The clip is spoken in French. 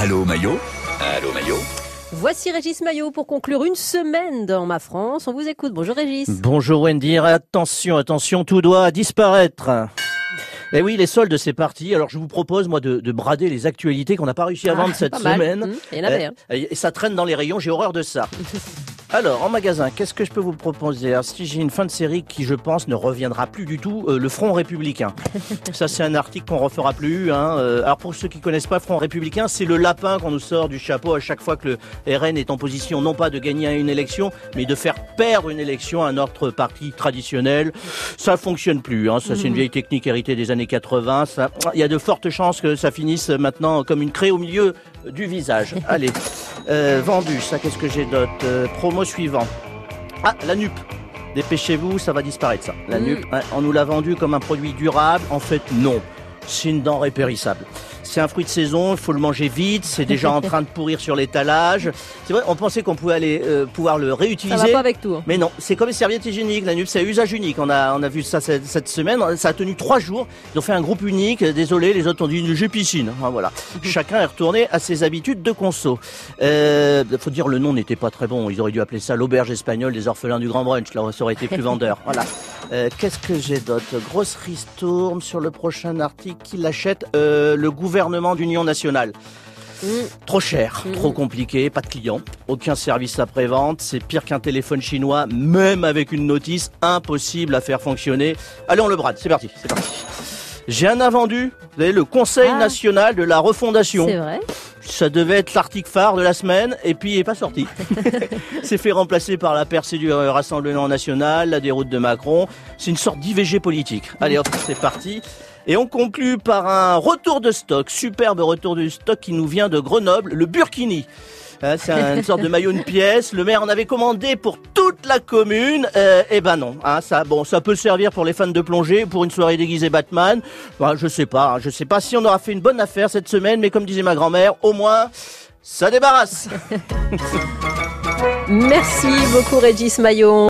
Allô Maillot Allô Maillot Voici Régis Maillot pour conclure une semaine dans ma France. On vous écoute. Bonjour Régis. Bonjour Wendy. Attention, attention, tout doit disparaître. Eh oui, les soldes, c'est parti. Alors, je vous propose, moi, de, de brader les actualités qu'on n'a pas réussi à vendre Ah, cette pas mal. semaine. Mmh, il y en avait, hein. Et ça traîne dans les rayons, j'ai horreur de ça. Alors, en magasin, qu'est-ce que je peux vous proposer? Alors, Si j'ai une fin de série qui, je pense, ne reviendra plus du tout, euh, le Front Républicain. Ça, c'est un article qu'on refera plus. Hein. Euh, Alors, pour ceux qui connaissent pas Front Républicain, c'est le lapin qu'on nous sort du chapeau à chaque fois que le RN est en position, non pas de gagner une élection, mais de faire perdre une élection à un autre parti traditionnel. Ça fonctionne plus. Hein. Ça, c'est une vieille technique héritée des années 80. Ça, il y a de fortes chances que ça finisse maintenant comme une craie au milieu du visage. Allez, euh, vendu. Ça, qu'est-ce que j'ai d'autre Euh, Promo suivant. Ah, la nupe. Dépêchez-vous, ça va disparaître ça. La Mm. nupe, hein, on nous l'a vendu comme un produit durable. En fait, non. C'est une denrée périssable. C'est un fruit de saison, il faut le manger vite, c'est déjà en train de pourrir sur l'étalage. C'est vrai, on pensait qu'on pouvait aller euh, pouvoir le Ça réutiliser. va pas avec tout. hein. Mais non, c'est comme les serviettes hygiéniques. La nupe, c'est usage unique. On a, on a vu ça cette, cette semaine. Ça a tenu trois jours. Ils ont fait un groupe unique. Désolé, les autres ont dit j'ai piscine. Voilà. Chacun est retourné à ses habitudes de conso. Euh, faut dire le nom n'était pas très bon. Ils auraient dû appeler ça l'auberge espagnole des orphelins du Grand Brunch. Là, ça aurait été plus vendeur. Voilà. Euh, Qu'est-ce que j'ai d'autre Grosse ristourne sur le prochain article. Qui l'achète Euh, Le gouvernement d'union nationale. Mmh. Trop cher, Mhm. trop compliqué, pas de clients, aucun service après-vente, c'est pire qu'un téléphone chinois, même avec une notice, impossible à faire fonctionner. Allez, on le brade, c'est parti, c'est parti. J'ai un invendu, vous avez le Conseil Ah. national de la refondation. C'est vrai. Ça devait être l'article phare de la semaine, et puis il est pas sorti. c'est fait remplacer par la percée du Rassemblement national, la déroute de Macron. C'est une sorte d'IVG politique. Allez hop, c'est parti. Et on conclut par un retour de stock, superbe retour de stock qui nous vient de Grenoble, le Burkini. Hein, c'est un- une sorte de maillot une pièce. Le maire en avait commandé pour toute la commune. Euh, eh ben non. Hein, ça, bon, ça peut servir pour les fans de plongée, pour une soirée déguisée Batman. Bah, je sais pas. hein, je sais pas si on aura fait une bonne affaire cette semaine, mais comme disait ma grand-mère, au moins ça débarrasse. Merci beaucoup Régis Maillot.